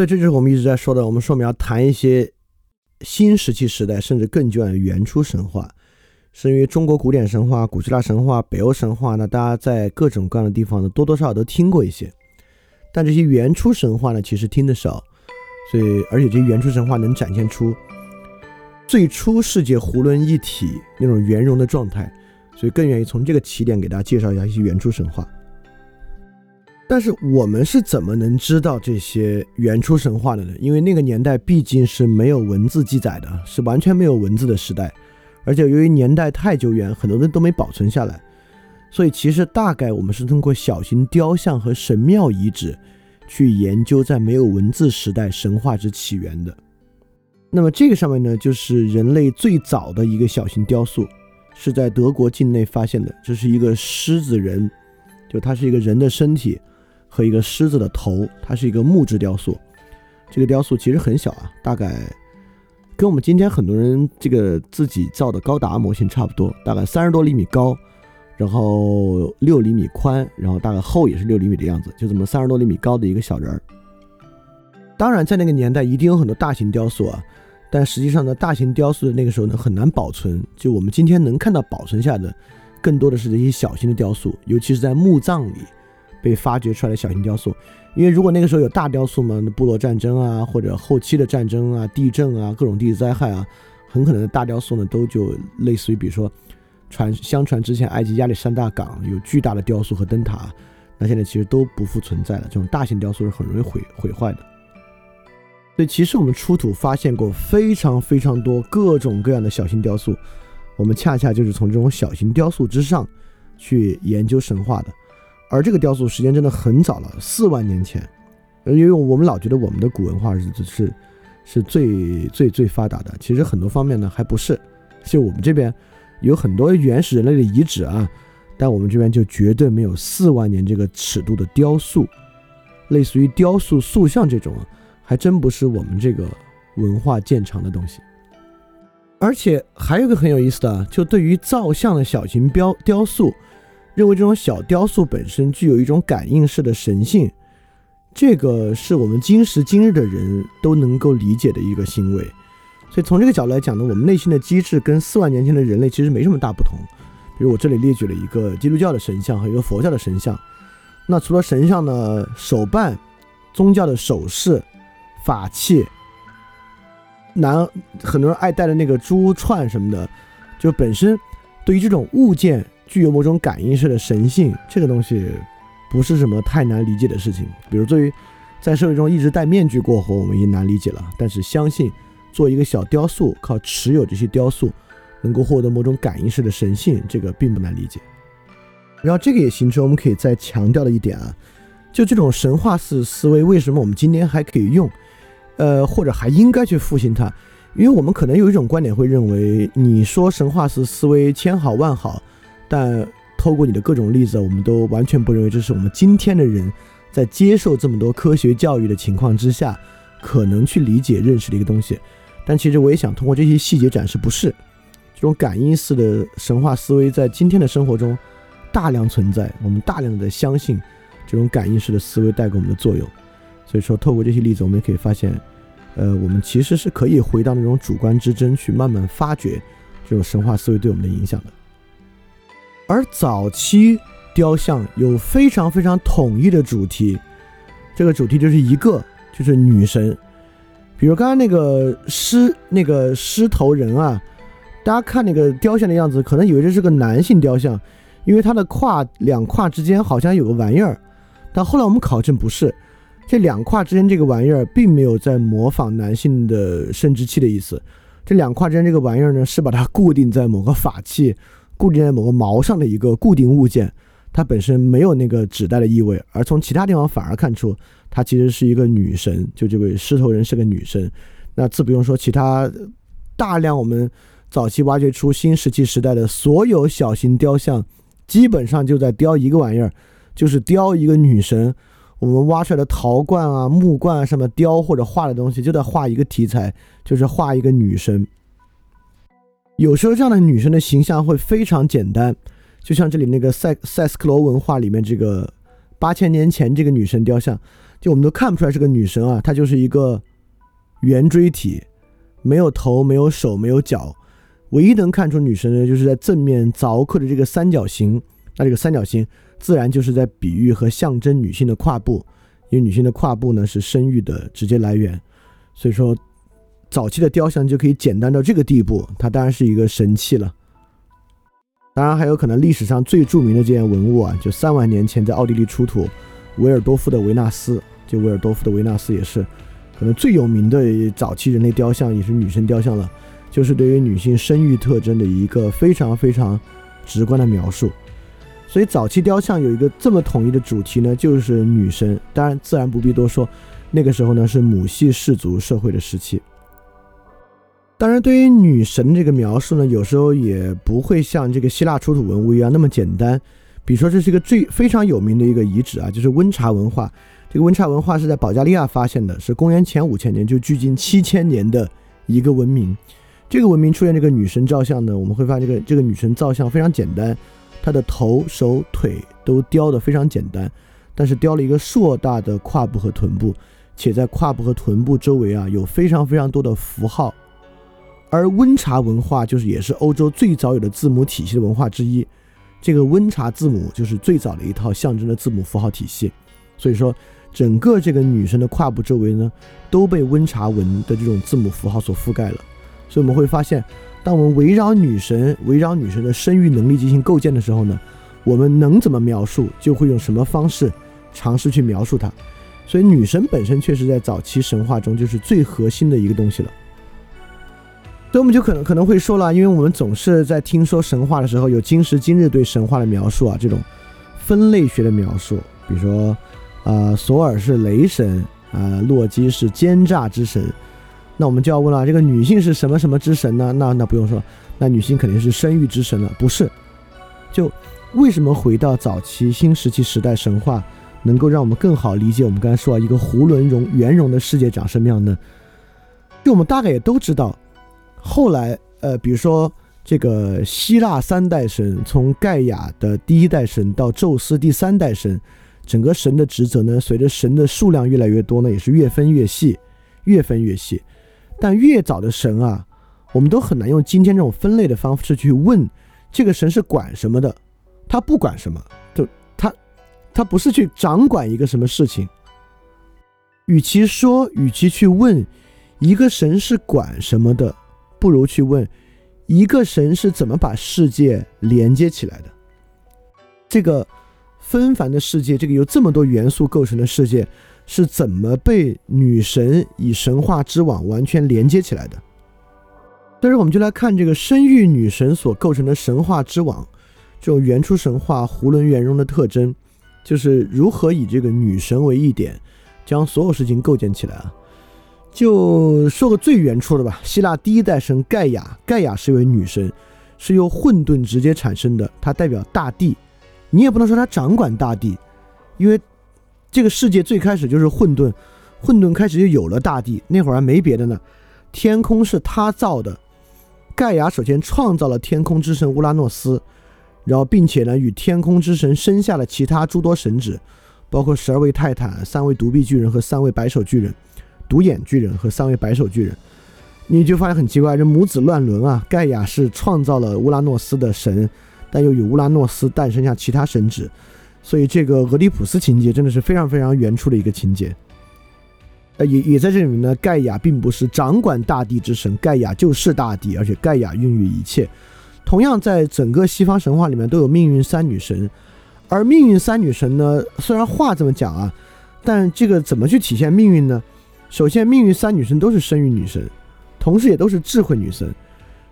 所以这就是我们一直在说的，我们说我们要谈一些新石器时代甚至更久远的原初神话，是因为中国古典神话、古希腊神话、北欧神话呢，大家在各种各样的地方呢多多少少都听过一些，但这些原初神话呢其实听得少，所以而且这些原初神话能展现出最初世界囫囵一体那种圆融的状态，所以更愿意从这个起点给大家介绍一下一些原初神话。但是我们是怎么能知道这些原初神话的呢？因为那个年代毕竟是没有文字记载的，是完全没有文字的时代，而且由于年代太久远，很多人都没保存下来，所以其实大概我们是通过小型雕像和神庙遗址去研究在没有文字时代神话之起源的。那么这个上面呢，就是人类最早的一个小型雕塑，是在德国境内发现的，这是一个狮子人，就它是一个人的身体。和一个狮子的头，它是一个木质雕塑。这个雕塑其实很小啊，大概跟我们今天很多人这个自己造的高达模型差不多，大概三十多厘米高，然后六厘米宽，然后大概厚也是六厘米的样子，就这么三十多厘米高的一个小人儿。当然，在那个年代一定有很多大型雕塑啊，但实际上呢，大型雕塑那个时候呢很难保存。就我们今天能看到保存下的，更多的是这些小型的雕塑，尤其是在墓葬里。被发掘出来的小型雕塑，因为如果那个时候有大雕塑嘛，部落战争啊，或者后期的战争啊、地震啊、各种地质灾害啊，很可能大雕塑呢都就类似于，比如说传相传之前埃及亚历山大港有巨大的雕塑和灯塔，那现在其实都不复存在了。这种大型雕塑是很容易毁毁坏的。所以其实我们出土发现过非常非常多各种各样的小型雕塑，我们恰恰就是从这种小型雕塑之上去研究神话的。而这个雕塑时间真的很早了，四万年前。因为我们老觉得我们的古文化是是是最最最发达的，其实很多方面呢还不是。就我们这边有很多原始人类的遗址啊，但我们这边就绝对没有四万年这个尺度的雕塑，类似于雕塑塑像这种，还真不是我们这个文化见长的东西。而且还有个很有意思的，就对于造像的小型雕雕塑。认为这种小雕塑本身具有一种感应式的神性，这个是我们今时今日的人都能够理解的一个行为。所以从这个角度来讲呢，我们内心的机制跟四万年前的人类其实没什么大不同。比如我这里列举了一个基督教的神像和一个佛教的神像。那除了神像呢，手办、宗教的首饰、法器，男很多人爱戴的那个珠串什么的，就本身对于这种物件。具有某种感应式的神性，这个东西不是什么太难理解的事情。比如，对于在社会中一直戴面具过活，我们已经难理解了。但是，相信做一个小雕塑，靠持有这些雕塑能够获得某种感应式的神性，这个并不难理解。然后，这个也形成我们可以再强调的一点啊，就这种神话式思维，为什么我们今天还可以用？呃，或者还应该去复兴它？因为我们可能有一种观点会认为，你说神话式思维千好万好。但透过你的各种例子，我们都完全不认为这是我们今天的人在接受这么多科学教育的情况之下可能去理解认识的一个东西。但其实我也想通过这些细节展示，不是这种感应式的神话思维在今天的生活中大量存在，我们大量的相信这种感应式的思维带给我们的作用。所以说，透过这些例子，我们也可以发现，呃，我们其实是可以回到那种主观之争去慢慢发掘这种神话思维对我们的影响的。而早期雕像有非常非常统一的主题，这个主题就是一个，就是女神。比如刚刚那个狮，那个狮头人啊，大家看那个雕像的样子，可能以为这是个男性雕像，因为他的胯两胯之间好像有个玩意儿。但后来我们考证不是，这两胯之间这个玩意儿并没有在模仿男性的生殖器的意思，这两胯之间这个玩意儿呢，是把它固定在某个法器。固定在某个毛上的一个固定物件，它本身没有那个指代的意味，而从其他地方反而看出它其实是一个女神，就这位狮头人是个女神。那自不用说，其他大量我们早期挖掘出新石器时代的所有小型雕像，基本上就在雕一个玩意儿，就是雕一个女神。我们挖出来的陶罐啊、木罐啊，上面雕或者画的东西，就在画一个题材，就是画一个女神。有时候这样的女生的形象会非常简单，就像这里那个塞塞斯克罗文化里面这个八千年前这个女神雕像，就我们都看不出来是个女神啊，她就是一个圆锥体，没有头，没有手，没有脚。唯一能看出女神的，就是在正面凿刻的这个三角形。那这个三角形自然就是在比喻和象征女性的胯部，因为女性的胯部呢是生育的直接来源。所以说，早期的雕像就可以简单到这个地步，它当然是一个神器了。当然还有可能历史上最著名的这件文物啊，就三万年前在奥地利出土，维尔多夫的维纳斯，就维尔多夫的维纳斯也是可能最有名的早期人类雕像，也是女神雕像了。就是对于女性生育特征的一个非常非常直观的描述，所以早期雕像有一个这么统一的主题呢，就是女神。当然，自然不必多说，那个时候呢是母系氏族社会的时期。当然，对于女神这个描述呢，有时候也不会像这个希腊出土文物一样那么简单。比如说，这是一个最非常有名的一个遗址啊，就是温查文化。这个温查文化是在保加利亚发现的，是公元前五千年，就距今七千年的一个文明。这个文明出现这个女神造像呢，我们会发现这个这个女神造像非常简单，她的头、手、腿都雕得非常简单，但是雕了一个硕大的胯部和臀部，且在胯部和臀部周围啊有非常非常多的符号。而温查文化就是也是欧洲最早有的字母体系的文化之一，这个温查字母就是最早的一套象征的字母符号体系，所以说整个这个女神的胯部周围呢都被温查文的这种字母符号所覆盖了。所以我们会发现，当我们围绕女神、围绕女神的生育能力进行构建的时候呢，我们能怎么描述，就会用什么方式尝试去描述它。所以，女神本身确实在早期神话中就是最核心的一个东西了。所以，我们就可能可能会说了，因为我们总是在听说神话的时候，有今时今日对神话的描述啊，这种分类学的描述，比如说，啊，索尔是雷神，啊，洛基是奸诈之神。那我们就要问了，这个女性是什么什么之神呢？那那不用说，那女性肯定是生育之神了，不是？就为什么回到早期新石器时代神话，能够让我们更好理解我们刚才说一个囫囵容圆融的世界长什么样呢？就我们大概也都知道，后来呃，比如说这个希腊三代神，从盖亚的第一代神到宙斯第三代神，整个神的职责呢，随着神的数量越来越多呢，也是越分越细，越分越细。但越早的神啊，我们都很难用今天这种分类的方式去问这个神是管什么的，他不管什么，就他，他不是去掌管一个什么事情。与其说，与其去问一个神是管什么的，不如去问一个神是怎么把世界连接起来的。这个纷繁的世界，这个由这么多元素构成的世界。是怎么被女神以神话之网完全连接起来的？但是我们就来看这个生育女神所构成的神话之网，这种原初神话囫囵圆融的特征，就是如何以这个女神为一点，将所有事情构建起来啊。就说个最原初的吧，希腊第一代神盖亚，盖亚是一位女神，是由混沌直接产生的，她代表大地。你也不能说它掌管大地，因为。这个世界最开始就是混沌，混沌开始就有了大地。那会儿还没别的呢，天空是他造的。盖亚首先创造了天空之神乌拉诺斯，然后并且呢与天空之神生下了其他诸多神祇，包括十二位泰坦、三位独臂巨人和三位白手巨人，独眼巨人和三位白手巨人。你就发现很奇怪，这母子乱伦啊！盖亚是创造了乌拉诺斯的神，但又与乌拉诺斯诞生下其他神祇。所以这个俄狄浦斯情节真的是非常非常原初的一个情节，呃，也也在这里面呢。盖亚并不是掌管大地之神，盖亚就是大地，而且盖亚孕育一切。同样，在整个西方神话里面都有命运三女神，而命运三女神呢，虽然话这么讲啊，但这个怎么去体现命运呢？首先，命运三女神都是生育女神，同时也都是智慧女神。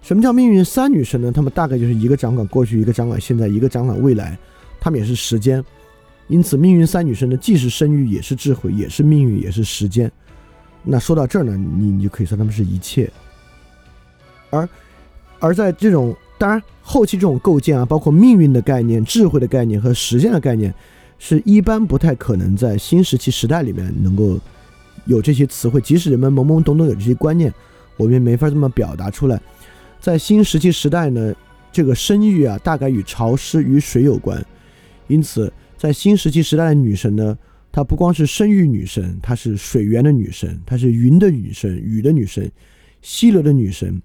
什么叫命运三女神呢？她们大概就是一个掌管过去，一个掌管现在，一个掌管未来。他们也是时间，因此命运三女神呢，既是生育，也是智慧，也是命运，也是时间。那说到这儿呢，你你就可以说他们是一切。而而在这种当然后期这种构建啊，包括命运的概念、智慧的概念和时间的概念，是一般不太可能在新石器时代里面能够有这些词汇。即使人们懵懵懂懂有这些观念，我们也没法这么表达出来。在新石器时代呢，这个生育啊，大概与潮湿与水有关。因此，在新石器时代的女神呢，她不光是生育女神，她是水源的女神，她是云的女神、雨的女神、溪流的女神。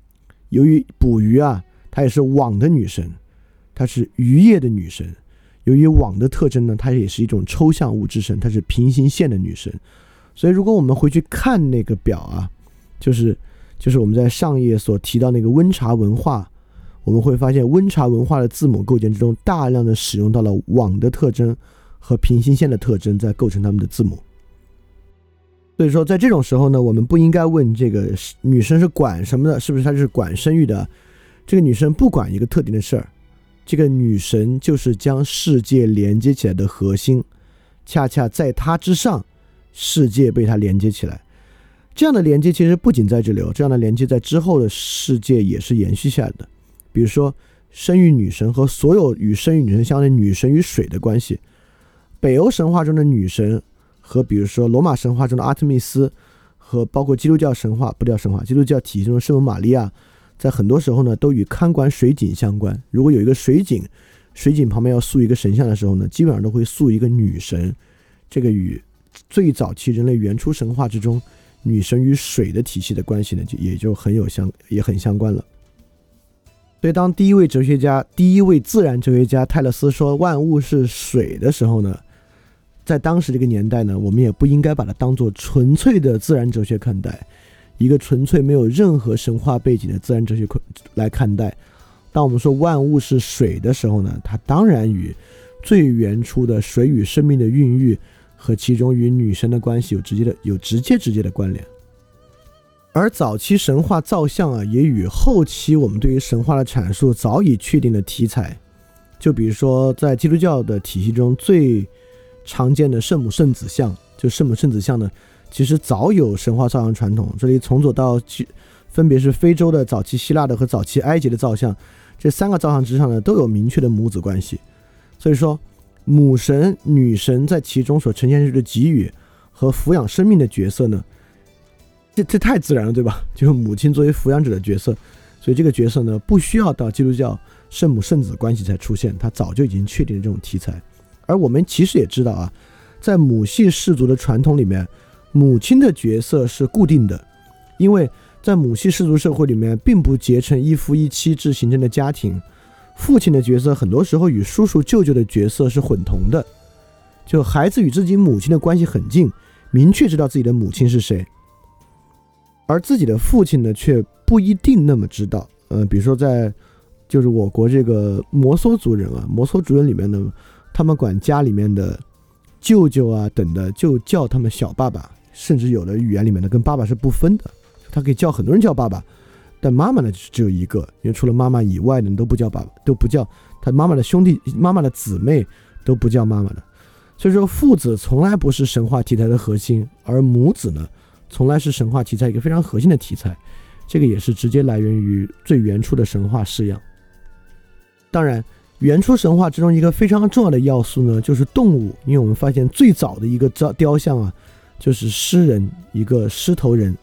由于捕鱼啊，她也是网的女神，她是渔业的女神。由于网的特征呢，它也是一种抽象物之神，它是平行线的女神。所以，如果我们回去看那个表啊，就是就是我们在上页所提到那个温茶文化，我们会发现温茶文化的字母构建之中，大量的使用到了网的特征和平行线的特征，在构成他们的字母。所以说，在这种时候呢，我们不应该问这个女生是管什么的，是不是她是管生育的？这个女生不管一个特定的事儿，这个女神就是将世界连接起来的核心，恰恰在她之上。世界被它连接起来，这样的连接其实不仅在这里，这样的连接在之后的世界也是延续下来的。比如说，生育女神和所有与生育女神相关的女神与水的关系，北欧神话中的女神和比如说罗马神话中的阿特密斯，和包括基督教神话不叫神话，基督教体系中的圣母玛利亚，在很多时候呢都与看管水井相关。如果有一个水井，水井旁边要塑一个神像的时候呢，基本上都会塑一个女神，这个与。最早期人类原初神话之中，女神与水的体系的关系呢，就也就很有相也很相关了。所以，当第一位哲学家、第一位自然哲学家泰勒斯说万物是水的时候呢，在当时这个年代呢，我们也不应该把它当做纯粹的自然哲学看待，一个纯粹没有任何神话背景的自然哲学来看待。当我们说万物是水的时候呢，它当然与最原初的水与生命的孕育。和其中与女神的关系有直接的、有直接直接的关联，而早期神话造像啊，也与后期我们对于神话的阐述早已确定的题材，就比如说在基督教的体系中最常见的圣母圣子像，就圣母圣子像呢，其实早有神话造像传统。这里从左到分别是非洲的早期希腊的和早期埃及的造像，这三个造像之上呢，都有明确的母子关系，所以说。母神、女神在其中所呈现出的给予和抚养生命的角色呢？这这太自然了，对吧？就是母亲作为抚养者的角色，所以这个角色呢，不需要到基督教圣母圣子关系才出现，它早就已经确定了这种题材。而我们其实也知道啊，在母系氏族的传统里面，母亲的角色是固定的，因为在母系氏族社会里面，并不结成一夫一妻制形成的家庭。父亲的角色很多时候与叔叔舅舅的角色是混同的，就孩子与自己母亲的关系很近，明确知道自己的母亲是谁，而自己的父亲呢却不一定那么知道。呃，比如说在就是我国这个摩梭族人啊，摩梭族人里面呢，他们管家里面的舅舅啊等的就叫他们小爸爸，甚至有的语言里面呢跟爸爸是不分的，他可以叫很多人叫爸爸。但妈妈呢，只有一个，因为除了妈妈以外的都不叫爸爸，都不叫他妈妈的兄弟、妈妈的姊妹都不叫妈妈的。所以说，父子从来不是神话题材的核心，而母子呢，从来是神话题材一个非常核心的题材。这个也是直接来源于最原初的神话式样。当然，原初神话之中一个非常重要的要素呢，就是动物，因为我们发现最早的一个雕雕像啊，就是狮人，一个狮头人。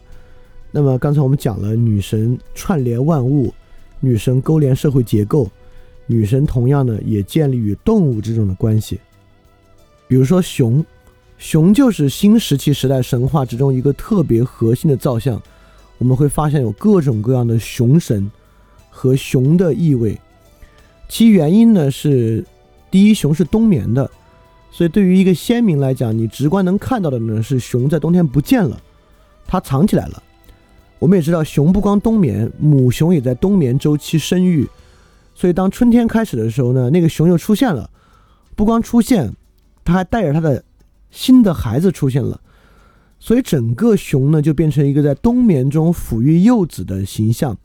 那么刚才我们讲了女神串联万物，女神勾连社会结构，女神同样呢也建立与动物之中的关系。比如说熊，熊就是新石器时代神话之中一个特别核心的造像。我们会发现有各种各样的熊神和熊的意味，其原因呢是，第一，熊是冬眠的，所以对于一个先民来讲，你直观能看到的呢是熊在冬天不见了，它藏起来了。我们也知道，熊不光冬眠，母熊也在冬眠周期生育，所以当春天开始的时候呢，那个熊又出现了，不光出现，它还带着它的新的孩子出现了，所以整个熊呢就变成一个在冬眠中抚育幼子的形象，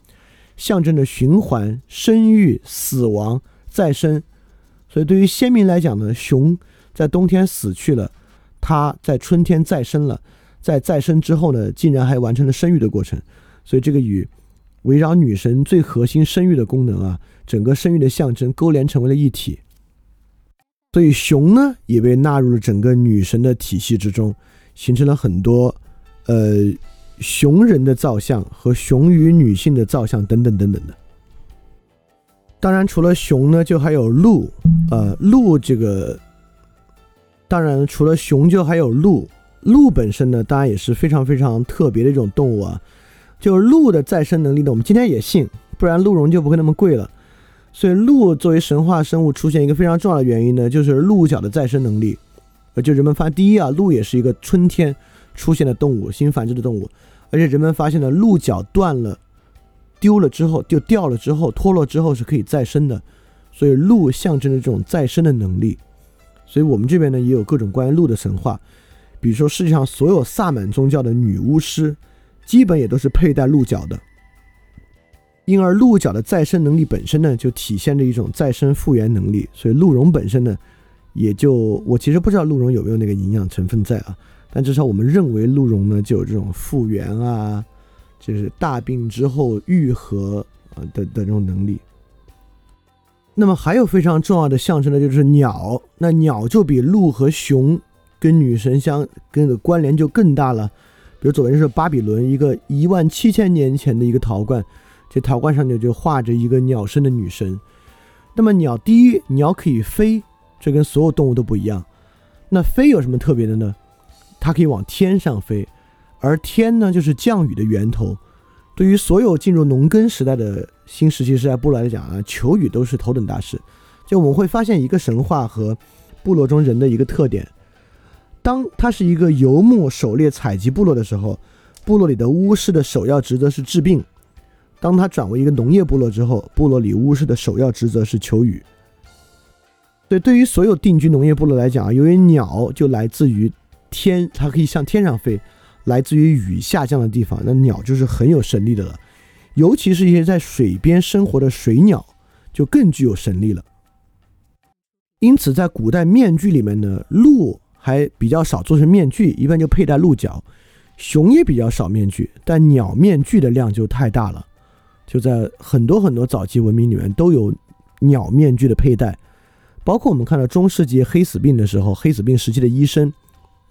象征着循环、生育、死亡、再生。所以对于先民来讲呢，熊在冬天死去了，它在春天再生了。在再生之后呢，竟然还完成了生育的过程，所以这个与围绕女神最核心生育的功能啊，整个生育的象征勾连成为了一体。所以熊呢也被纳入了整个女神的体系之中，形成了很多呃熊人的造像和熊与女性的造像等等等等的。当然，除了熊呢，就还有鹿，呃，鹿这个当然，除了熊，就还有鹿。鹿本身呢，当然也是非常非常特别的一种动物啊。就是鹿的再生能力呢，我们今天也信，不然鹿茸就不会那么贵了。所以，鹿作为神话生物出现一个非常重要的原因呢，就是鹿角的再生能力。呃，就人们发现，第一啊，鹿也是一个春天出现的动物，新繁殖的动物，而且人们发现了鹿角断了、丢了之后就掉了之后脱落之后是可以再生的，所以鹿象征着这种再生的能力。所以我们这边呢也有各种关于鹿的神话，比如说世界上所有萨满宗教的女巫师，基本也都是佩戴鹿角的。因而鹿角的再生能力本身呢，就体现着一种再生复原能力。所以鹿茸本身呢，也就我其实不知道鹿茸有没有那个营养成分在啊，但至少我们认为鹿茸呢就有这种复原啊，就是大病之后愈合啊的的这种能力。那么还有非常重要的象征呢就是鸟，那鸟就比鹿和熊跟女神相跟的关联就更大了。比如左边是巴比伦一个一万七千年前的一个陶罐。这陶罐上面就画着一个鸟身的女神。那么鸟，第一，鸟可以飞，这跟所有动物都不一样。那飞有什么特别的呢？它可以往天上飞，而天呢，就是降雨的源头。对于所有进入农耕时代的新石器时代部落来讲啊，求雨都是头等大事。就我们会发现一个神话和部落中人的一个特点：当它是一个游牧、狩猎、采集部落的时候，部落里的巫师的首要职责是治病。当他转为一个农业部落之后，部落里巫师的首要职责是求雨。对，对于所有定居农业部落来讲啊，由于鸟就来自于天，它可以向天上飞，来自于雨下降的地方，那鸟就是很有神力的了。尤其是一些在水边生活的水鸟，就更具有神力了。因此，在古代面具里面呢，鹿还比较少做成面具，一般就佩戴鹿角；熊也比较少面具，但鸟面具的量就太大了。就在很多很多早期文明里面都有鸟面具的佩戴，包括我们看到中世纪黑死病的时候，黑死病时期的医生，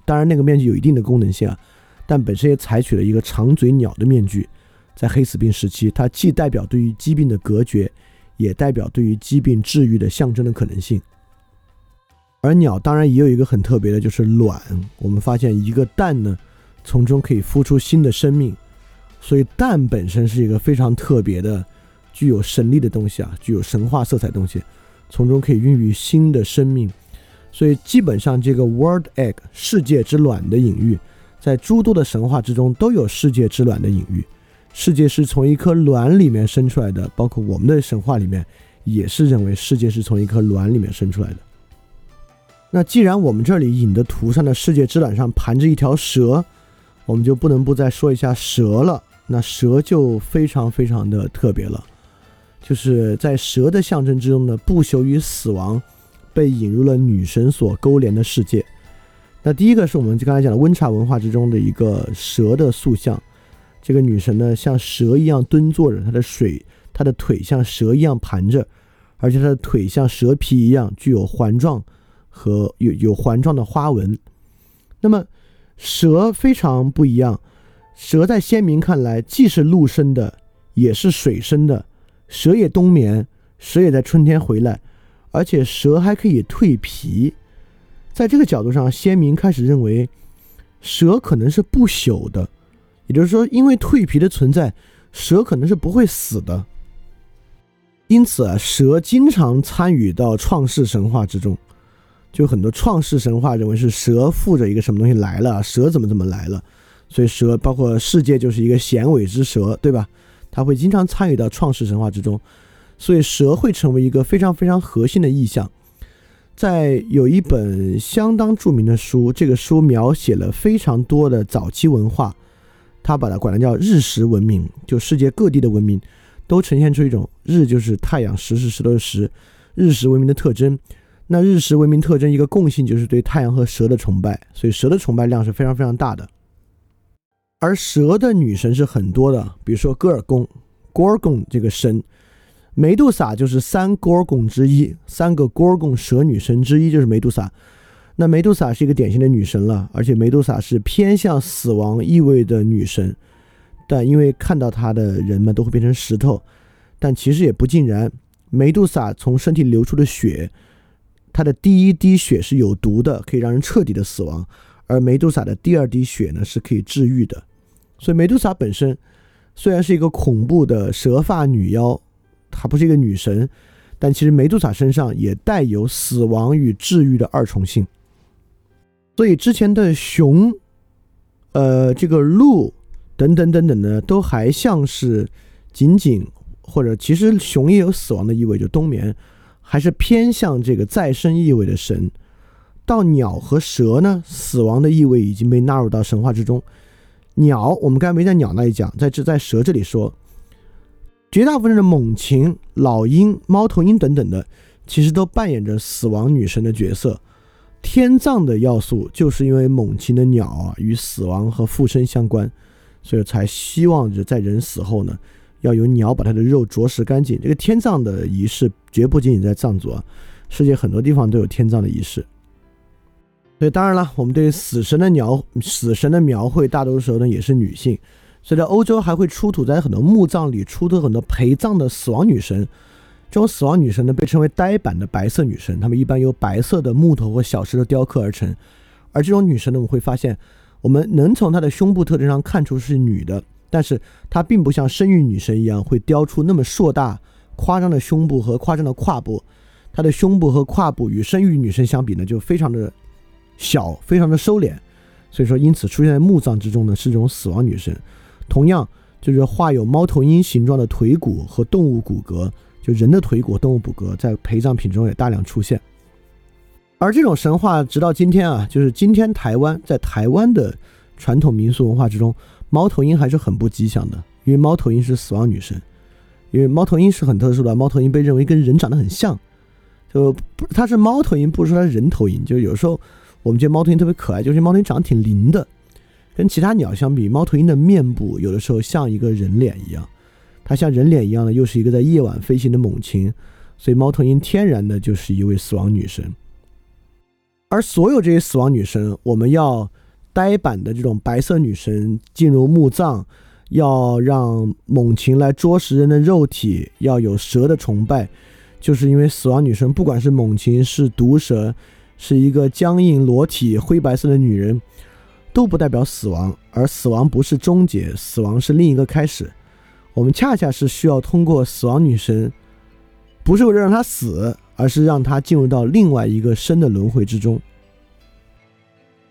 当然那个面具有一定的功能性啊，但本身也采取了一个长嘴鸟的面具，在黑死病时期，它既代表对于疾病的隔绝，也代表对于疾病治愈的象征的可能性。而鸟当然也有一个很特别的，就是卵，我们发现一个蛋呢，从中可以孵出新的生命。所以蛋本身是一个非常特别的、具有神力的东西啊，具有神话色彩东西，从中可以孕育新的生命。所以基本上这个 “world egg” 世界之卵的隐喻，在诸多的神话之中都有世界之卵的隐喻。世界是从一颗卵里面生出来的，包括我们的神话里面也是认为世界是从一颗卵里面生出来的。那既然我们这里引的图上的世界之卵上盘着一条蛇，我们就不能不再说一下蛇了。那蛇就非常非常的特别了，就是在蛇的象征之中呢，不朽与死亡被引入了女神所勾连的世界。那第一个是我们刚才讲的温差文化之中的一个蛇的塑像，这个女神呢像蛇一样蹲坐着，她的水，她的腿像蛇一样盘着，而且她的腿像蛇皮一样具有环状和有有环状的花纹。那么蛇非常不一样。蛇在先民看来，既是陆生的，也是水生的。蛇也冬眠，蛇也在春天回来，而且蛇还可以蜕皮。在这个角度上，先民开始认为，蛇可能是不朽的，也就是说，因为蜕皮的存在，蛇可能是不会死的。因此啊，蛇经常参与到创世神话之中。就很多创世神话认为是蛇附着一个什么东西来了，蛇怎么怎么来了。所以蛇包括世界就是一个衔尾之蛇，对吧？它会经常参与到创世神话之中，所以蛇会成为一个非常非常核心的意象。在有一本相当著名的书，这个书描写了非常多的早期文化，它把它管它叫日食文明，就世界各地的文明都呈现出一种日就是太阳，石是石头的石，日食文明的特征。那日食文明特征一个共性就是对太阳和蛇的崇拜，所以蛇的崇拜量是非常非常大的。而蛇的女神是很多的，比如说戈尔贡 （Gorgon） 这个神，梅杜莎就是三 Gorgon 之一，三个 Gorgon 蛇女神之一就是梅杜莎。那梅杜莎是一个典型的女神了，而且梅杜莎是偏向死亡意味的女神，但因为看到她的人们都会变成石头，但其实也不尽然。梅杜莎从身体流出的血，它的第一滴血是有毒的，可以让人彻底的死亡；而梅杜莎的第二滴血呢是可以治愈的。所以梅杜莎本身虽然是一个恐怖的蛇发女妖，她不是一个女神，但其实梅杜莎身上也带有死亡与治愈的二重性。所以之前的熊，呃，这个鹿等等等等呢，都还像是仅仅或者其实熊也有死亡的意味，就冬眠。还是偏向这个再生意味的神，到鸟和蛇呢，死亡的意味已经被纳入到神话之中。鸟，我们刚才没在鸟那里讲，在这在蛇这里说，绝大部分的猛禽、老鹰、猫头鹰等等的，其实都扮演着死亡女神的角色。天葬的要素，就是因为猛禽的鸟啊与死亡和附身相关，所以才希望着在人死后呢。要由鸟把它的肉啄食干净。这个天葬的仪式绝不仅仅在藏族啊，世界很多地方都有天葬的仪式。所以当然了，我们对死神的鸟、死神的描绘，大多数时候呢也是女性。所以在欧洲还会出土在很多墓葬里出土很多陪葬的死亡女神。这种死亡女神呢被称为呆板的白色女神，她们一般由白色的木头或小石头雕刻而成。而这种女神呢，我们会发现，我们能从她的胸部特征上看出是女的。但是它并不像生育女神一样会雕出那么硕大、夸张的胸部和夸张的胯部，它的胸部和胯部与生育女神相比呢，就非常的小，非常的收敛。所以说，因此出现在墓葬之中呢，是这种死亡女神。同样，就是画有猫头鹰形状的腿骨和动物骨骼，就人的腿骨、动物骨骼，在陪葬品中也大量出现。而这种神话直到今天啊，就是今天台湾在台湾的传统民俗文化之中。猫头鹰还是很不吉祥的，因为猫头鹰是死亡女神，因为猫头鹰是很特殊的，猫头鹰被认为跟人长得很像，就不它是猫头鹰，不是说它人头鹰。就有时候我们觉得猫头鹰特别可爱，就是猫头鹰长得挺灵的，跟其他鸟相比，猫头鹰的面部有的时候像一个人脸一样，它像人脸一样的，又是一个在夜晚飞行的猛禽，所以猫头鹰天然的就是一位死亡女神。而所有这些死亡女神，我们要。呆板的这种白色女神进入墓葬，要让猛禽来啄食人的肉体，要有蛇的崇拜，就是因为死亡女神不管是猛禽是毒蛇，是一个僵硬裸体灰白色的女人，都不代表死亡，而死亡不是终结，死亡是另一个开始。我们恰恰是需要通过死亡女神，不是为了让她死，而是让她进入到另外一个生的轮回之中。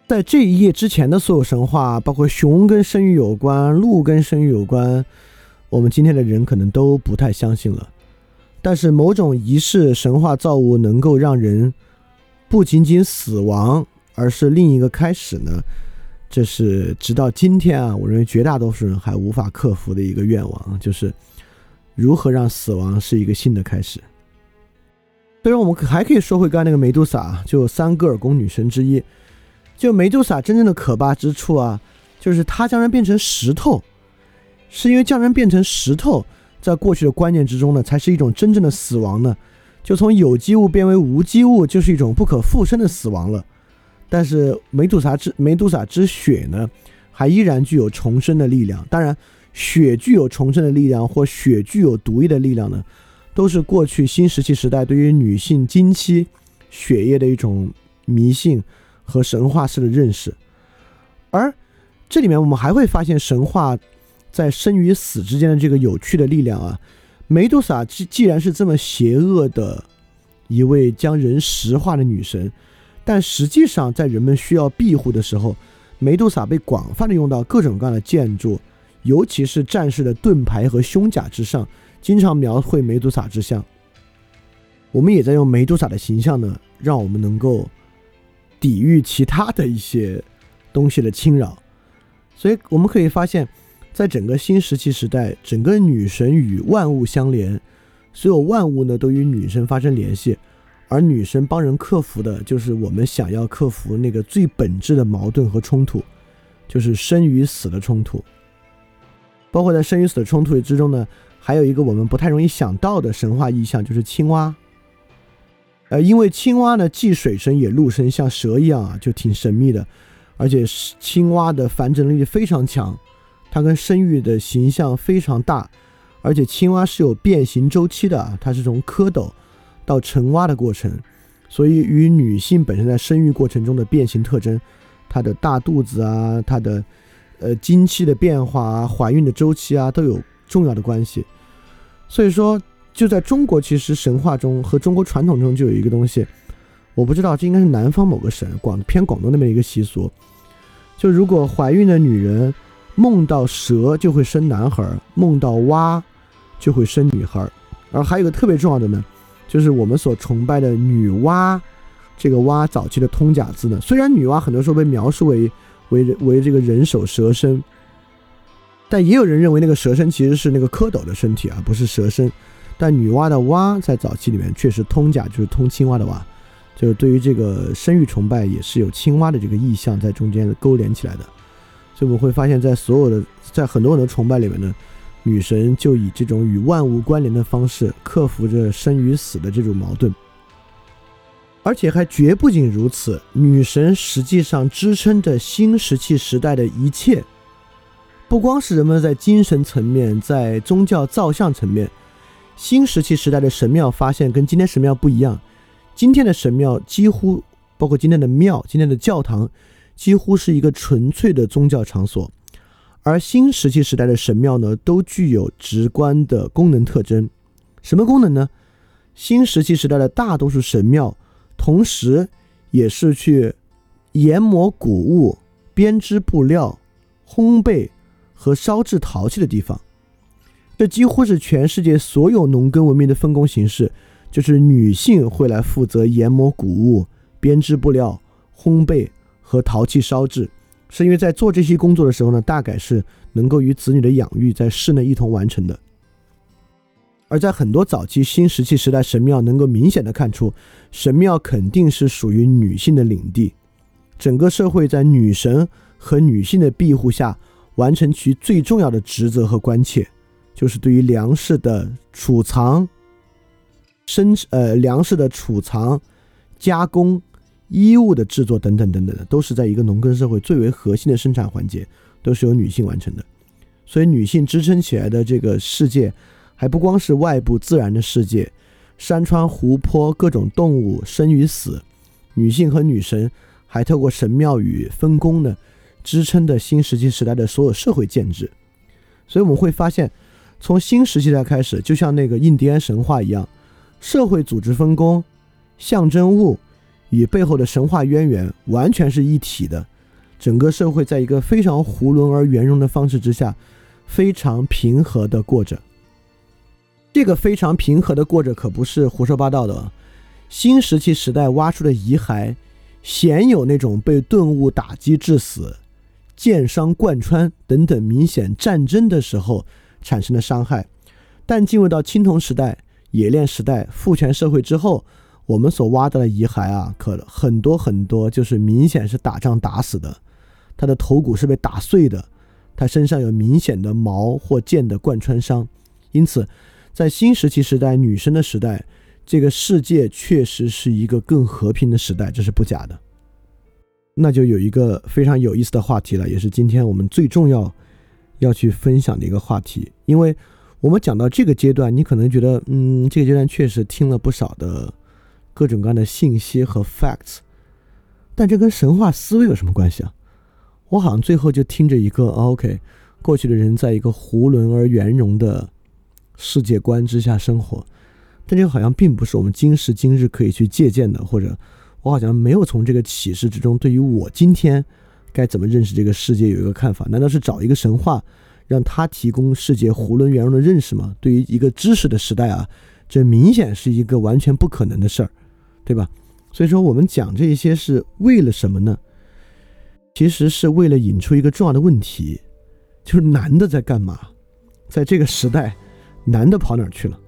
在这一页之前的所有神话，包括熊跟生育有关，鹿跟生育有关，我们今天的人可能都不太相信了。但是某种仪式神话造物能够让人不仅仅死亡，而是另一个开始呢？这是直到今天啊，我认为绝大多数人还无法克服的一个愿望，就是如何让死亡是一个新的开始。虽然我们还可以说回刚才那个梅杜莎，就三戈尔宫女神之一。就梅杜莎真正的可怕之处啊，就是她将人变成石头，是因为将人变成石头，在过去的观念之中呢，才是一种真正的死亡呢。就从有机物变为无机物，就是一种不可复生的死亡了。但是梅杜莎之梅杜莎之血呢，还依然具有重生的力量。当然，血具有重生的力量，或血具有毒液的力量呢，都是过去新石器时代对于女性经期血液的一种迷信。和神话式的认识，而这里面我们还会发现神话在生与死之间的这个有趣的力量啊。梅杜莎既既然是这么邪恶的一位将人石化的女神，但实际上在人们需要庇护的时候，梅杜莎被广泛的用到各种各样的建筑，尤其是战士的盾牌和胸甲之上，经常描绘梅杜莎之像。我们也在用梅杜莎的形象呢，让我们能够。抵御其他的一些东西的侵扰，所以我们可以发现，在整个新石器时代，整个女神与万物相连，所有万物呢都与女神发生联系，而女神帮人克服的就是我们想要克服那个最本质的矛盾和冲突，就是生与死的冲突。包括在生与死的冲突之中呢，还有一个我们不太容易想到的神话意象，就是青蛙。呃，因为青蛙呢，既水生也陆生，像蛇一样啊，就挺神秘的。而且青蛙的繁殖能力非常强，它跟生育的形象非常大。而且青蛙是有变形周期的，它是从蝌蚪到成蛙的过程，所以与女性本身在生育过程中的变形特征，它的大肚子啊，它的呃经期的变化啊，怀孕的周期啊，都有重要的关系。所以说，就在中国，其实神话中和中国传统中就有一个东西，我不知道这应该是南方某个省广偏广东那边一个习俗，就如果怀孕的女人梦到蛇就会生男孩，梦到蛙就会生女孩。而还有一个特别重要的呢。就是我们所崇拜的女娲，这个娲早期的通假字呢，虽然女娲很多时候被描述为为为这个人首蛇身，但也有人认为那个蛇身其实是那个蝌蚪的身体啊，不是蛇身。但女娲的娲在早期里面确实通假，就是通青蛙的蛙，就是对于这个生育崇拜也是有青蛙的这个意象在中间勾连起来的。所以我们会发现，在所有的在很多人的崇拜里面呢。女神就以这种与万物关联的方式克服着生与死的这种矛盾，而且还绝不仅如此，女神实际上支撑着新石器时代的一切，不光是人们在精神层面，在宗教造像层面，新石器时代的神庙发现跟今天神庙不一样，今天的神庙几乎包括今天的庙、今天的教堂，几乎是一个纯粹的宗教场所。而新石器时代的神庙呢，都具有直观的功能特征。什么功能呢？新石器时代的大多数神庙，同时也是去研磨谷物、编织布料、烘焙和烧制陶器的地方。这几乎是全世界所有农耕文明的分工形式，就是女性会来负责研磨谷物、编织布料、烘焙和陶器烧制。是因为在做这些工作的时候呢，大概是能够与子女的养育在室内一同完成的。而在很多早期新石器时代神庙，能够明显的看出，神庙肯定是属于女性的领地，整个社会在女神和女性的庇护下，完成其最重要的职责和关切，就是对于粮食的储藏、生呃粮食的储藏、加工。衣物的制作等等等等的，都是在一个农耕社会最为核心的生产环节，都是由女性完成的。所以，女性支撑起来的这个世界，还不光是外部自然的世界，山川湖泊、各种动物生与死，女性和女神还透过神庙与分工呢，支撑的新石器时代的所有社会建制。所以，我们会发现，从新石器时代开始，就像那个印第安神话一样，社会组织分工、象征物。与背后的神话渊源完全是一体的，整个社会在一个非常囫囵而圆融的方式之下，非常平和的过着。这个非常平和的过着可不是胡说八道的。新石器时代挖出的遗骸，鲜有那种被钝物打击致死、剑伤贯穿等等明显战争的时候产生的伤害，但进入到青铜时代、冶炼时代、父权社会之后。我们所挖到的遗骸啊，可很多很多，就是明显是打仗打死的，他的头骨是被打碎的，他身上有明显的矛或剑的贯穿伤，因此，在新石器时代女生的时代，这个世界确实是一个更和平的时代，这是不假的。那就有一个非常有意思的话题了，也是今天我们最重要要去分享的一个话题，因为我们讲到这个阶段，你可能觉得，嗯，这个阶段确实听了不少的。各种各样的信息和 facts，但这跟神话思维有什么关系啊？我好像最后就听着一个 OK，过去的人在一个囫囵而圆融的世界观之下生活，但这个好像并不是我们今时今日可以去借鉴的，或者我好像没有从这个启示之中，对于我今天该怎么认识这个世界有一个看法？难道是找一个神话让他提供世界囫囵圆融的认识吗？对于一个知识的时代啊，这明显是一个完全不可能的事儿。对吧？所以说我们讲这些是为了什么呢？其实是为了引出一个重要的问题，就是男的在干嘛？在这个时代，男的跑哪儿去了？